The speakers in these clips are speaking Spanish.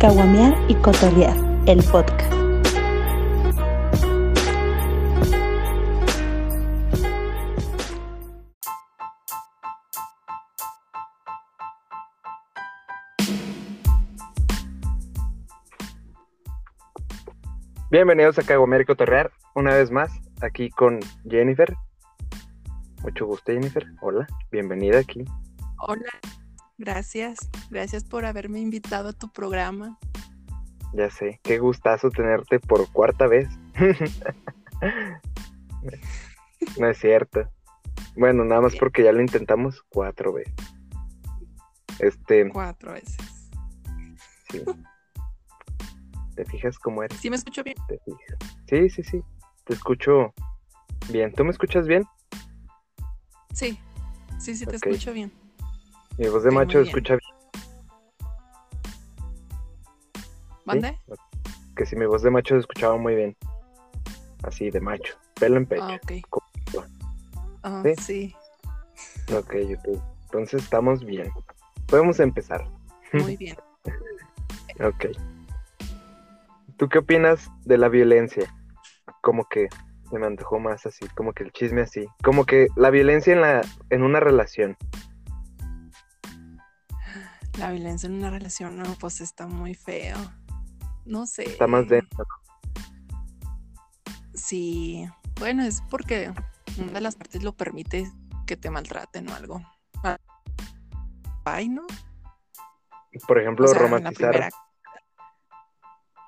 Caguamear y Cotorrear, el podcast. Bienvenidos a Caguamear y Cotorrear, una vez más, aquí con Jennifer. Mucho gusto, Jennifer. Hola, bienvenida aquí. Hola, gracias. Gracias por haberme invitado a tu programa. Ya sé, qué gustazo tenerte por cuarta vez. no es cierto. Bueno, nada más porque ya lo intentamos cuatro veces. Este. Cuatro veces. Sí. ¿Te fijas cómo eres? ¿Sí me escucho bien? ¿Te fijas? Sí, sí, sí. Te escucho bien. ¿Tú me escuchas bien? Sí, sí, sí, te escucho bien. Mi voz de Ok, macho escucha bien. ¿Mande? Que si mi voz de macho se escuchaba muy bien. Así, de macho. Pelo en pecho. Ah, ok. Co- Ah, ¿Sí? sí, Ok, ok. Entonces estamos bien. Podemos empezar. muy bien. Ok. ¿Tú qué opinas de la violencia? Como que se me antojó más así, como que el chisme así. Como que la violencia en la, en una relación. La violencia en una relación, no, pues está muy feo. No sé. Está más denso. Sí, bueno, es porque una de las partes lo permite que te maltraten o algo. Ay, ¿no? Por ejemplo, O sea, romantizar, primera-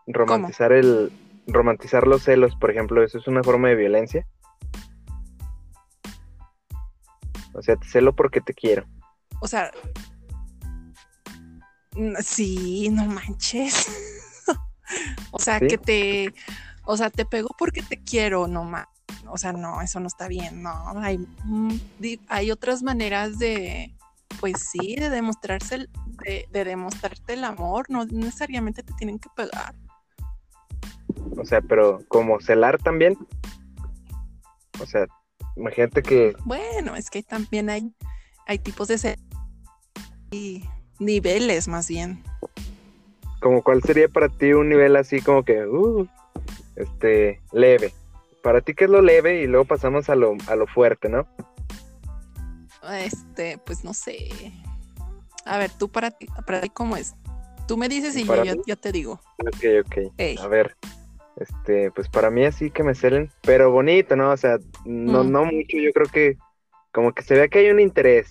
romantizar el, romantizar los celos, por ejemplo, eso es una forma de violencia. O sea, te celo porque te quiero. O sea, sí, no manches. o sea, ¿Sí? que te, o sea, te pegó porque te quiero, no más. O sea, no, eso no está bien, no. Hay, mm, hay otras maneras de, pues sí, de demostrarse, el- de, de demostrarte el amor. No necesariamente te tienen que pegar. O sea, pero como celar también. O sea, imagínate que Bueno, es que también hay, hay tipos de ce- y niveles más bien. como cuál sería para ti un nivel así como que, uh, este, leve. Para ti, ¿qué es lo leve? Y luego pasamos a lo, a lo fuerte, ¿no? Este, pues no sé. A ver, tú para ti, para ti ¿cómo es? Tú me dices y yo, ¿Para yo, te digo. Ok, ok. A ver, este, pues para mí así que me celen, pero bonito, ¿no? O sea, no, Mm. no mucho, yo creo que como que se vea que hay un interés.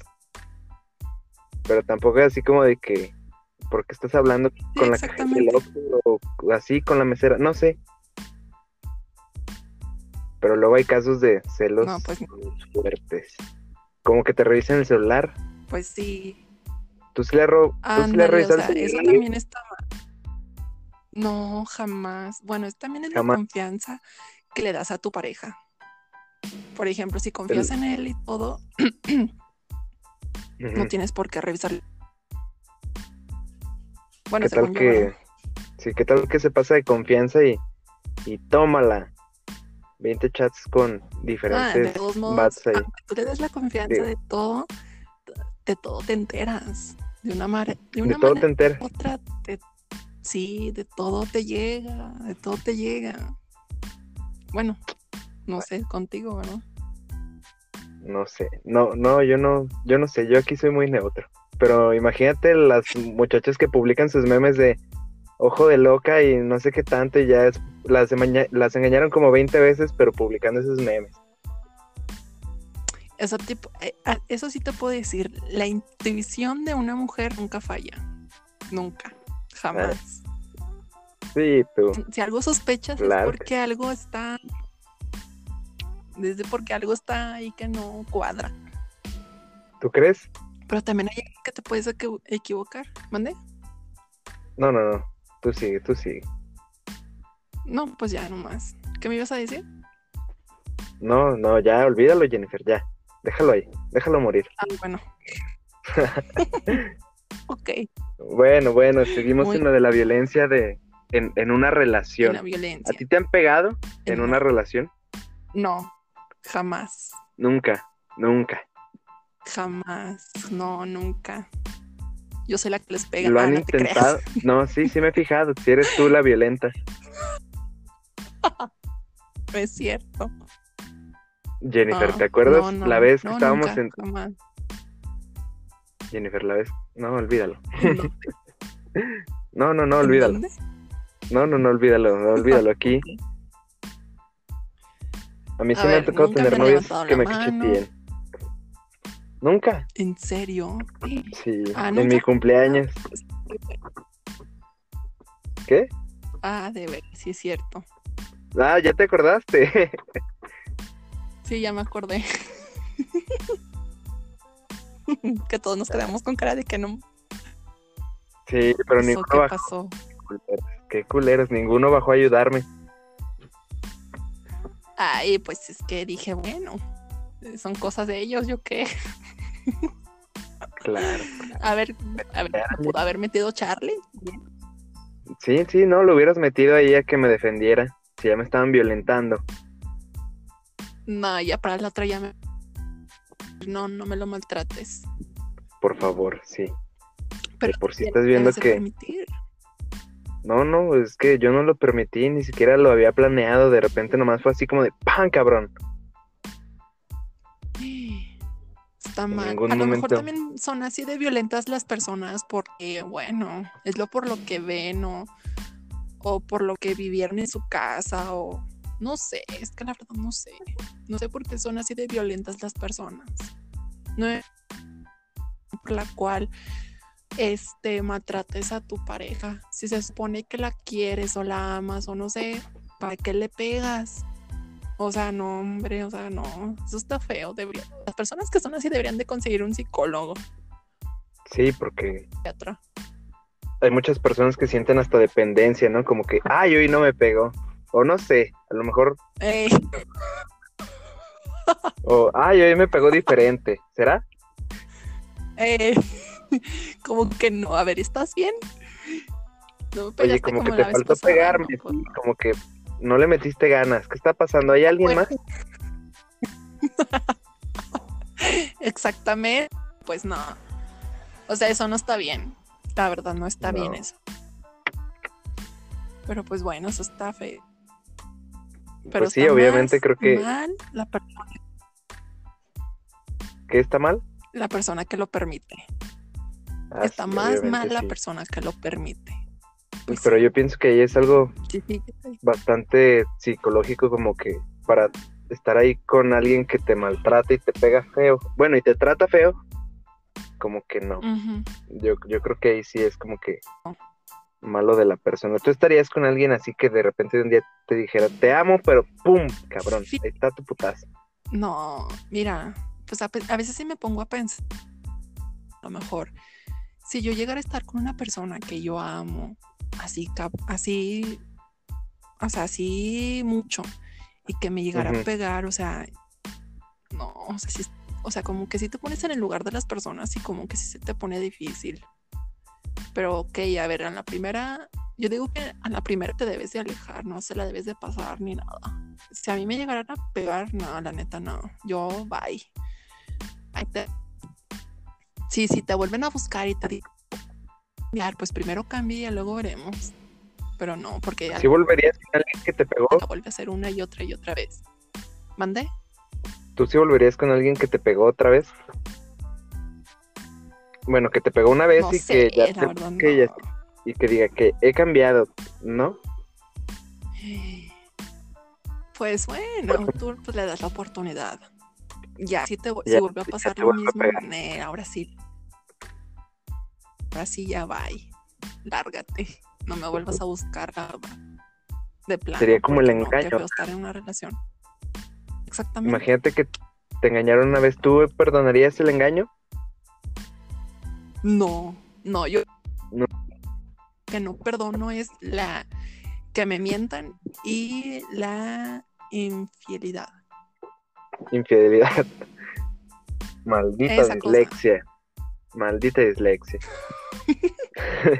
Pero tampoco es así como de que, porque estás hablando con la cajera del o así con la mesera, no sé. Pero luego hay casos de celos No, pues- fuertes. Como que te revisen el celular. Pues sí. Tú sí le, ro- tú sí le Ándale, o revisas sea, el eso celular. también está mal. No, jamás. Bueno, es también es Jamás. la confianza que le das a tu pareja. Por ejemplo, si confías en él y todo, no tienes por qué revisar. Bueno, ¿Qué tal yo, que, sí, qué tal que se pasa de confianza y, y tómala? 20 chats con Ah, de diferentes modos, bats ahí. tú le des la confianza Sí. de todo, de todo te enteras. De una, mare- de De una todo te manera enteras. u otra, te- sí, de todo te llega, de todo te llega. Bueno, no sé, contigo, ¿verdad? No sé. No, no, yo no, yo no sé, yo aquí soy muy neutro. Pero imagínate las muchachas que publican sus memes de ojo de loca y no sé qué tanto, y ya es, las, las engañaron como 20 veces, pero publicando esos memes. Eso, tipo, eh, ah, eso sí te puedo decir, la intuición de una mujer nunca falla. Nunca, jamás. Sí, tú. Si algo sospechas Claro es porque algo está... Desde porque algo está ahí que no cuadra. ¿Tú crees? Pero también hay que te puedes equi- equivocar. ¿Mande? No, no, no. Tú sigue, tú sigue. No, pues ya nomás. ¿Qué me ibas a decir? No, no, ya, olvídalo, Jennifer, ya. Déjalo ahí, déjalo morir. Ah, bueno. ok, Bueno, bueno, seguimos Muy- en lo de la violencia de en, en una en relación. la ¿A violencia. ti te han pegado en En una- relación? No, jamás. Nunca, nunca. Jamás. No, nunca. Yo soy la que les pega. Lo Ah, han no intentado. No, sí, sí me he fijado. Si eres tú la violenta. No es cierto. Jennifer, No, ¿te acuerdas no, la vez que estábamos nunca, en. jamás. Jennifer, la vez. No, olvídalo. No, no, no, ¿En olvídalo. No, no, no, olvídalo. Olvídalo aquí. A mí A sí me ha tocado tener levantado que me cacheteen. ¿Nunca? ¿En serio? Sí, Ah, en ¿nunca? mi cumpleaños. ¿Qué? Ah, de ver, sí es cierto. Ah, ya te acordaste. Sí, ya me acordé. que todos nos quedamos con cara de que no Sí, pero ninguno ¿qué bajó. pasó? Qué culeros, ninguno bajó a ayudarme. Ay, pues es que dije, bueno, son cosas de ellos, yo qué. Claro. A ver, a ver, pudo haber metido Charlie. Sí, sí, no, lo hubieras metido ahí a que me defendiera. Si ya me estaban violentando. No, ya para la otra ya me. No, no me lo maltrates. Por favor, sí. Pero por si estás viendo que- permitir. No, no, es que yo no lo permití, ni siquiera lo había planeado. De repente nomás fue así como de ¡pam, cabrón! Está En mal. A lo mejor también son así de violentas las personas porque, bueno, es lo por lo que ven o, o por lo que vivieron en su casa o no sé, es que la verdad no sé. No sé por qué son así de violentas las personas. No es por la cual este maltrates a tu pareja. Si se supone que la quieres o la amas o no sé, ¿para qué le pegas? O sea, no, hombre, o sea, no, eso está feo. debería- Las personas que son así deberían de conseguir un psicólogo, Sí, porque psiquiatra. hay muchas personas que sienten hasta dependencia, ¿no? Como que, ¡ay, hoy no me pegó! O no sé, a lo mejor, Ey, o ¡ay, hoy me pegó diferente! ¿Será? ey, como que no, a ver, ¿estás bien? No me Oye, como que te faltó pasada, pegarme, no, pues, sí, como que no le metiste ganas. ¿Qué está pasando? ¿Hay alguien Bueno. más? Exactamente, pues no. O sea, eso no está bien. La verdad, no está bien eso. Pero pues bueno, eso está feo. Pero Pues sí, está obviamente creo que, mal la, per- que está mal. la persona que lo permite. Ah, está sí, más mal la sí. persona que lo permite. Pues Pero yo pienso que ahí es algo bastante psicológico, como que para estar ahí con alguien que te maltrata y te pega feo, bueno, y te trata feo, como que no. Yo, yo creo que ahí sí es como que malo de la persona. Tú estarías con alguien así que de repente un día te dijera, te amo, pero ¡pum! Cabrón, ahí está tu putazo. No, mira, pues a, a veces sí me pongo a pensar, a lo mejor, si yo llegara a estar con una persona que yo amo, así, así, o sea, así mucho, y que me llegara a pegar, o sea, no, o sea, sí- o sea, como que si te pones en el lugar de las personas y como que sí se te pone difícil. Pero ok, a ver, a la primera, yo digo que a la primera te debes de alejar, no se la debes de pasar ni nada. Si a mí me llegaran a pegar, no, la neta no. Yo, bye. Ahí te- Sí, si te vuelven a buscar y te "Cambiar", pues primero cambia y luego veremos. Pero no, porque ya ¿Sí volverías con alguien que te pegó? la vuelve a hacer una y otra y otra vez. ¿Mande? ¿Tú sí volverías con alguien que te pegó otra vez? Bueno, que te pegó una vez No y sé, que ya te- verdad que ya- no. y que diga que he cambiado, ¿no? Pues bueno, tú pues, le das la oportunidad. Ya, si te si vuelve a pasar lo mismo, eh, ahora sí. Ahora sí ya bye. Lárgate. No me vuelvas a buscar. De plano. Sería como el no, engaño. estar en una relación. Exactamente. Imagínate que te engañaron una vez, ¿tú perdonarías el engaño? No, no, yo No. que no perdono es la que me mientan y la infidelidad. Infidelidad. Maldita Esa cosa. dislexia. Maldita dislexia.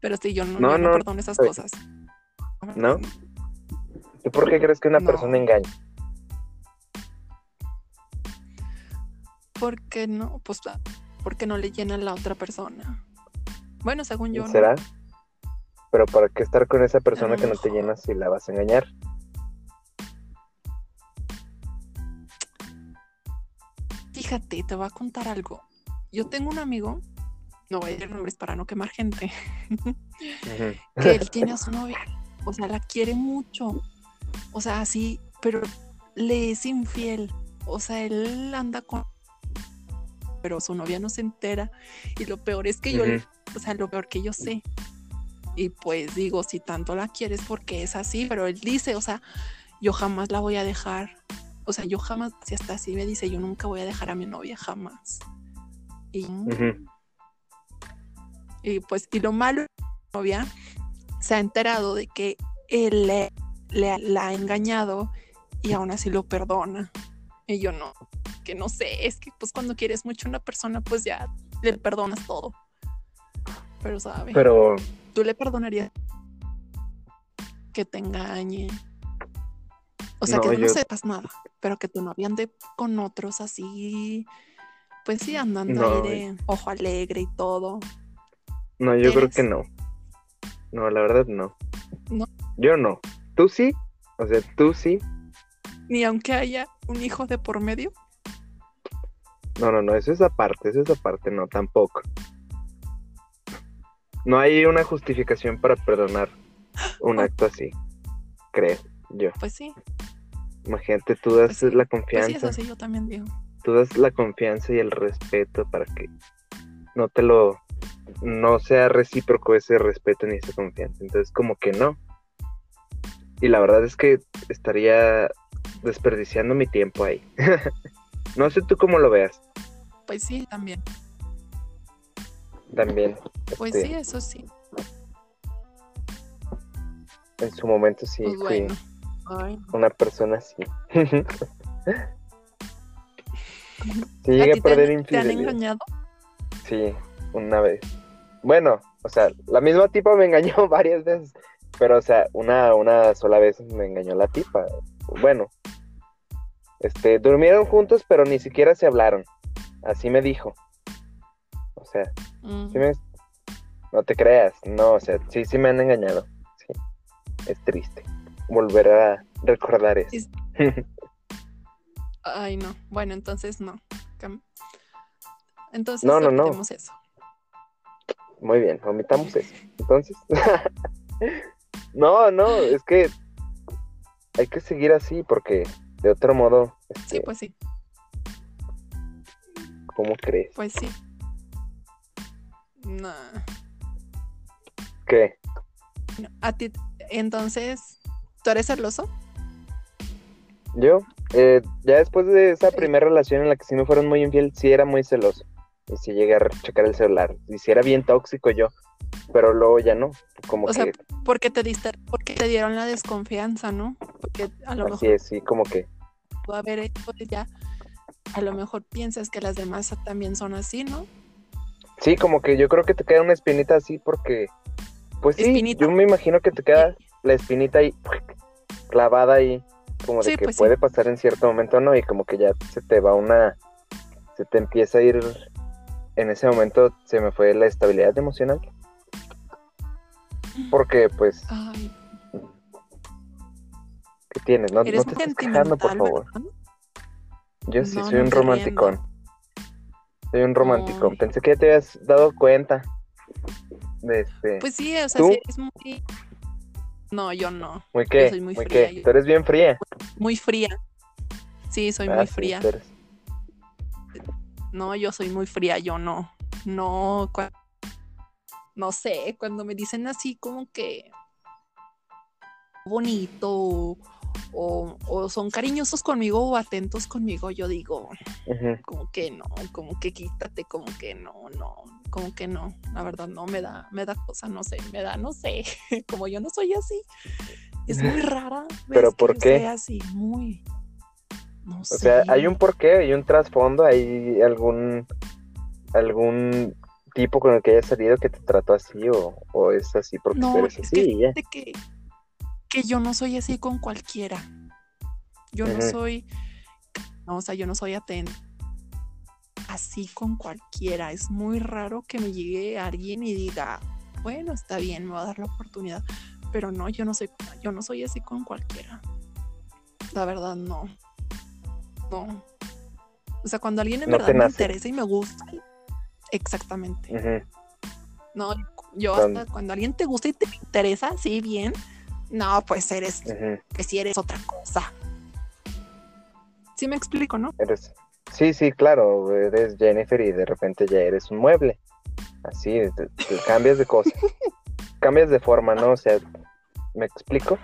Pero sí, yo no, No, yo no no, perdono esas eh, cosas. ¿no? ¿Tú por qué crees que una No. persona engaña? ¿Por qué no? Pues porque no le llena a la otra persona. Bueno, según yo. ¿no? ¿Será? Pero ¿para qué estar con esa persona que no te llena si la vas a engañar? Fíjate, te voy a contar algo. Yo tengo un amigo, no voy a decir nombres para no quemar gente, que él tiene a su novia, o sea, la quiere mucho, o sea, así, pero le es infiel, o sea, él anda con, pero su novia no se entera y lo peor es que yo, o sea, lo peor que yo sé. Y pues digo, si tanto la quieres porque es así, pero él dice, o sea, yo jamás la voy a dejar. O sea, yo jamás, si hasta así me dice, yo nunca voy a dejar a mi novia, jamás. Y, Ujú. y pues, y lo malo, la novia se ha enterado de que él le, le- la ha engañado y aún así lo perdona. Y yo no, que no sé, es que pues cuando quieres mucho a una persona, pues ya le perdonas todo. Pero sabe, Pero tú le perdonarías que te engañe. O sea, No, que no yo- sepas nada, pero que tu novia ande con otros así, pues sí, andando No, ahí de ojo alegre y todo. no, yo creo que no. No, la verdad no. No. Yo no. ¿Tú sí? O sea, tú sí. Ni aunque haya un hijo de por medio. No, no, no, eso es aparte, eso es aparte, no, tampoco. No hay una justificación para perdonar un Oh. acto así, creo yo. Pues sí, Imagínate, tú das Pues sí, la pues sí, confianza, eso sí, yo también digo. tú das la confianza y el respeto para que no te lo, no sea recíproco ese respeto ni esa confianza. Entonces, como que no. Y la verdad es que estaría desperdiciando mi tiempo ahí. no sé tú cómo lo veas Pues sí, también. también. Pues este, sí, eso sí. En su momento sí Pues bueno. Ay, una persona así. sí ¿A llegué a ti te perder han, te han infidelidad. engañado? Sí, una vez. Bueno, o sea, la misma tipa me engañó varias veces, pero o sea, una, una sola vez me engañó la tipa. Bueno, este, durmieron juntos, pero ni siquiera se hablaron. Así me dijo. O sea, Mm, sí me- no te creas, no, o sea, sí, sí me han engañado. Sí, es triste volver a recordar eso. Es- Ay, no. Bueno, entonces no. Entonces No, no, no. eso. Muy bien, omitamos eso. Entonces, no, no, es que hay que seguir así porque de otro modo, Sí, este, pues sí. ¿cómo crees? Pues sí. No. ¿Qué? No, A ti, entonces, ¿tú eres celoso? Yo, eh, ya después de esa Sí. primera relación en la que sí me fueron muy infiel, sí era muy celoso. Y sí llegué a checar el celular. Y sí era bien tóxico yo. Pero luego ya no. Como O sea, que Porque te diste, porque te dieron la desconfianza, ¿no? Porque a lo así mejor es, sí, como que. tú haber hecho ya, a lo mejor piensas que las demás también son así, ¿no? Sí, como que yo creo que te queda una espinita así porque. Pues sí, Espinita. yo me imagino que te queda la espinita ahí clavada ahí. Como de Sí, que pues sí. puede pasar en cierto momento, ¿no? Y como que ya se te va una. Se te empieza a ir. En ese momento se me fue la estabilidad emocional. Porque, pues, Ay, ¿qué tienes? No, te muy estés quejando, por favor. Yo sí No, soy un romanticón. Soy un romanticón. Pensé que ya te habías dado cuenta de este. Pues sí, o sea, sí eres muy... No, yo no. muy qué, soy muy muy fría, qué. yo- Tú eres bien fría. Muy fría. Sí, soy Ah, muy sí, fría. eres- No, yo soy muy fría, yo no. No, cua- no sé, cuando me dicen así como que bonito o, son cariñosos conmigo o atentos conmigo, yo digo, como que no, como que quítate, como que no, no, como que no, la verdad no me da, me da cosa, no sé, me da, no sé, como yo no soy así, es muy rara. ¿Pero que por qué? sea así, muy, no O sé. sea, hay un porqué, hay un trasfondo, hay algún algún tipo con el que hayas salido que te trató así o, o es así porque No, eres es así que y ya. que, que yo no soy así con cualquiera. Yo no soy, no, o sea, yo no soy atenta. así con cualquiera. Es muy raro que me llegue alguien y diga, bueno, está bien, me va a dar la oportunidad. Pero no, yo no soy, yo no soy así con cualquiera. La verdad, no. No. O sea, cuando alguien en No verdad me interesa y me gusta, exactamente. No, yo hasta cuando alguien te gusta y te interesa, sí, bien. No, pues eres, que si eres otra cosa. Sí me explico, ¿no? Eres... Sí, sí, claro, eres Jennifer y de repente ya eres un mueble. Así, te- te cambias de cosa. cambias de forma, ¿no? O sea, ¿me explico?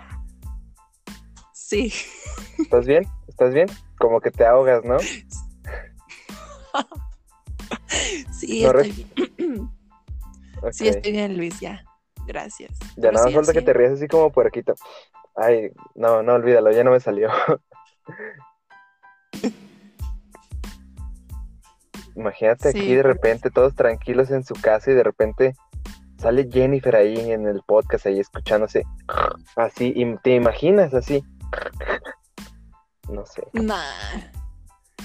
Sí. ¿Estás bien? ¿Estás bien? Como que te ahogas, ¿no? Sí, No estoy bien. Sí, estoy bien, Luis, ya. Gracias. Ya nada más sí, falta que te rías así como puerquito. Ay, no, no, olvídalo, ya no me salió. Imagínate Sí, aquí de porque- repente todos tranquilos en su casa y de repente sale Jennifer ahí en el podcast ahí escuchándose así y te imaginas así. No sé, Nah.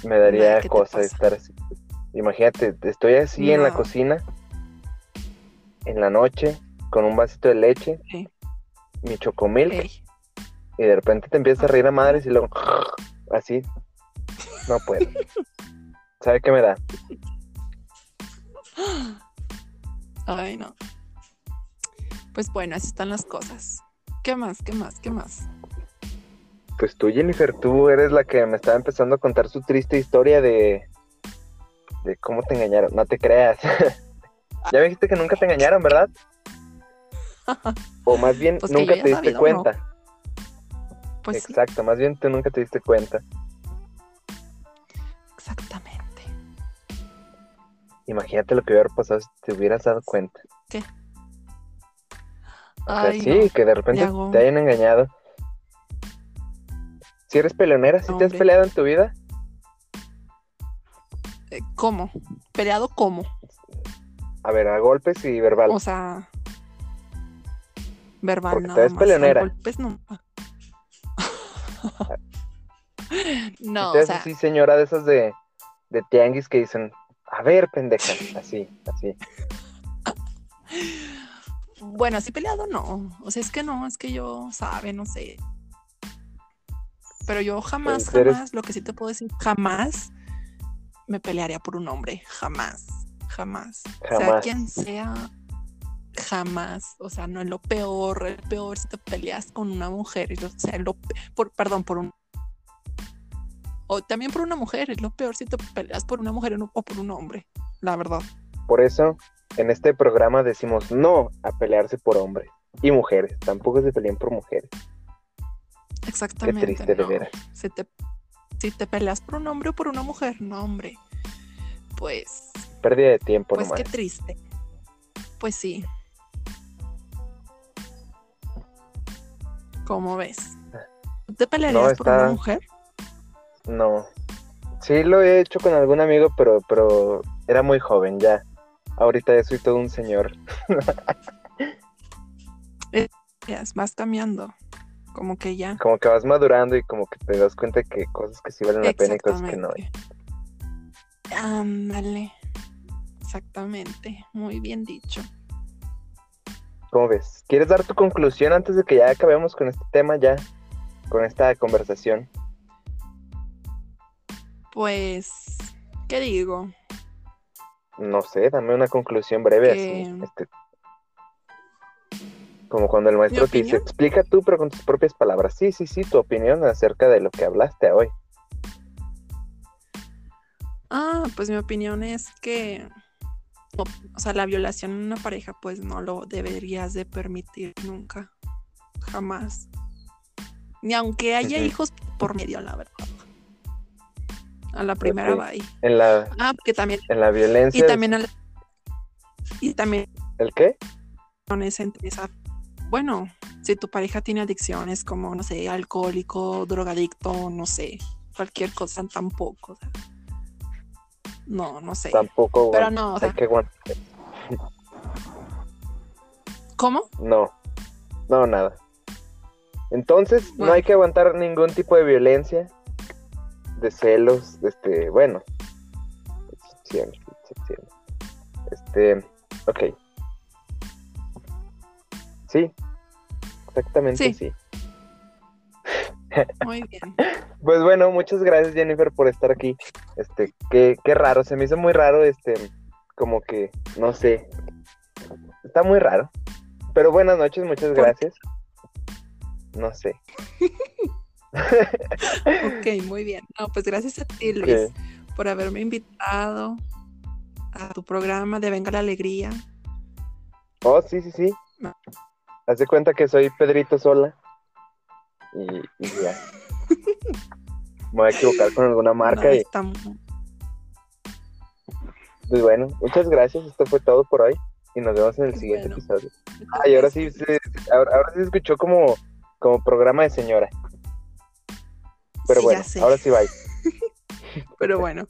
me daría ¿qué te cosa estar así. Imagínate, estoy así en la cocina en la noche con un vasito de leche, mi chocomilk Ey. y de repente te empiezas a reír a madres y luego así. No puedo. ¿Sabe qué me da? Ay, no. Pues bueno, así están las cosas. ¿Qué más? ¿Qué más? ¿Qué más? Pues tú, Jennifer, tú eres la que me estaba empezando a contar su triste historia de, de cómo te engañaron. No te creas. ya me dijiste que nunca te engañaron, ¿verdad? O más bien, Pues nunca te diste sabido, no. cuenta. Pues sí, Exacto, más bien tú nunca te diste cuenta. exactamente. Imagínate lo que hubiera pasado si te hubieras dado cuenta. O sea, Ay, sí, no. que de repente hago- te hayan engañado. Si eres peleonera, si te has peleado en tu vida, Eh, ¿Cómo? ¿Peleado cómo? a ver, a golpes y verbal. O sea, verbal Porque te nada ves más. peleonera. golpes no. no, o sea, así, señora de esas de, de tianguis que dicen, a ver, pendeja, así, así. bueno, así peleado no. O sea, es que no, es que yo, sabe, no sé. Pero yo jamás, jamás, lo que sí te puedo decir, jamás me pelearía por un hombre. Jamás, jamás. Sea Jamás. quien sea, jamás. O sea, no es lo peor, el peor si te peleas con una mujer. O sea, lo, por, perdón, por un. O también por una mujer, es lo peor si te peleas por una mujer o por un hombre, la verdad. Por eso, en este programa decimos no a pelearse por hombres y mujeres. Tampoco se peleen por mujeres. Qué Exactamente. triste, de no. veras. Si te, si te peleas por un hombre o por una mujer, no, hombre. Pues, Pérdida de tiempo pues nomás. qué triste. Pues sí. ¿Cómo ves? ¿Tú ¿Te pelearías por está- una mujer? No. Sí lo he hecho con algún amigo, pero, pero era muy joven ya. Ahorita ya soy todo un señor. Ya, Vas cambiando. Como que ya. Como que vas madurando y como que te das cuenta que cosas que sí valen la pena y cosas que no. Ándale. Exactamente. Muy bien dicho. ¿Cómo ves? ¿Quieres dar tu conclusión antes de que ya acabemos con este tema ya? Con esta conversación. Pues, ¿qué digo? No sé, dame una conclusión breve Que- así. este, como cuando el maestro te dice, explica tú, pero con tus propias palabras. Sí, sí, sí, tu opinión acerca de lo que hablaste hoy. Ah, pues mi opinión es que, o, o sea, la violación en una pareja, pues no lo deberías de permitir nunca, jamás. Ni aunque haya hijos por medio, la verdad. A la primera va ahí. En la, Ah, porque también, en la violencia. y también, al- y también ¿El qué? entre esa, bueno, si tu pareja tiene adicciones como, no sé, alcohólico, drogadicto, no sé, cualquier cosa, tampoco. o sea, no, no sé. Tampoco. Pero no, o sea, Hay que aguantar. ¿cómo? No, no, nada. Entonces, no hay que aguantar ningún tipo de violencia, de celos, este, bueno. Excepciones, excepciones. Este, ok. Sí, exactamente Sí. sí. Muy bien. Pues bueno, muchas gracias Jennifer por estar aquí. Este, qué, qué raro, se me hizo muy raro, este, como que, no sé, está muy raro. Pero buenas noches, muchas ¿Por gracias. No sé. Ok, muy bien. No, pues gracias a ti, Luis, por haberme invitado a tu programa de Venga la Alegría. Oh, sí, sí, sí. No. Haz de cuenta que soy Pedrito Sola. Y, y ya. Me voy a equivocar con alguna marca No, y pues bueno, muchas gracias. Esto fue todo por hoy. Y nos vemos en el Pues siguiente bueno. episodio. Ah, y ahora sí, se- ahora, ahora sí se escuchó como, como programa de señora. Pero Sí, bueno, ahora sí bye. Pero bueno.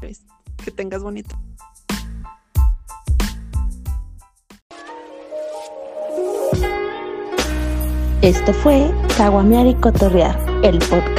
Luis, Que tengas bonito. Esto fue Caguamear y Cotorrear, el podcast.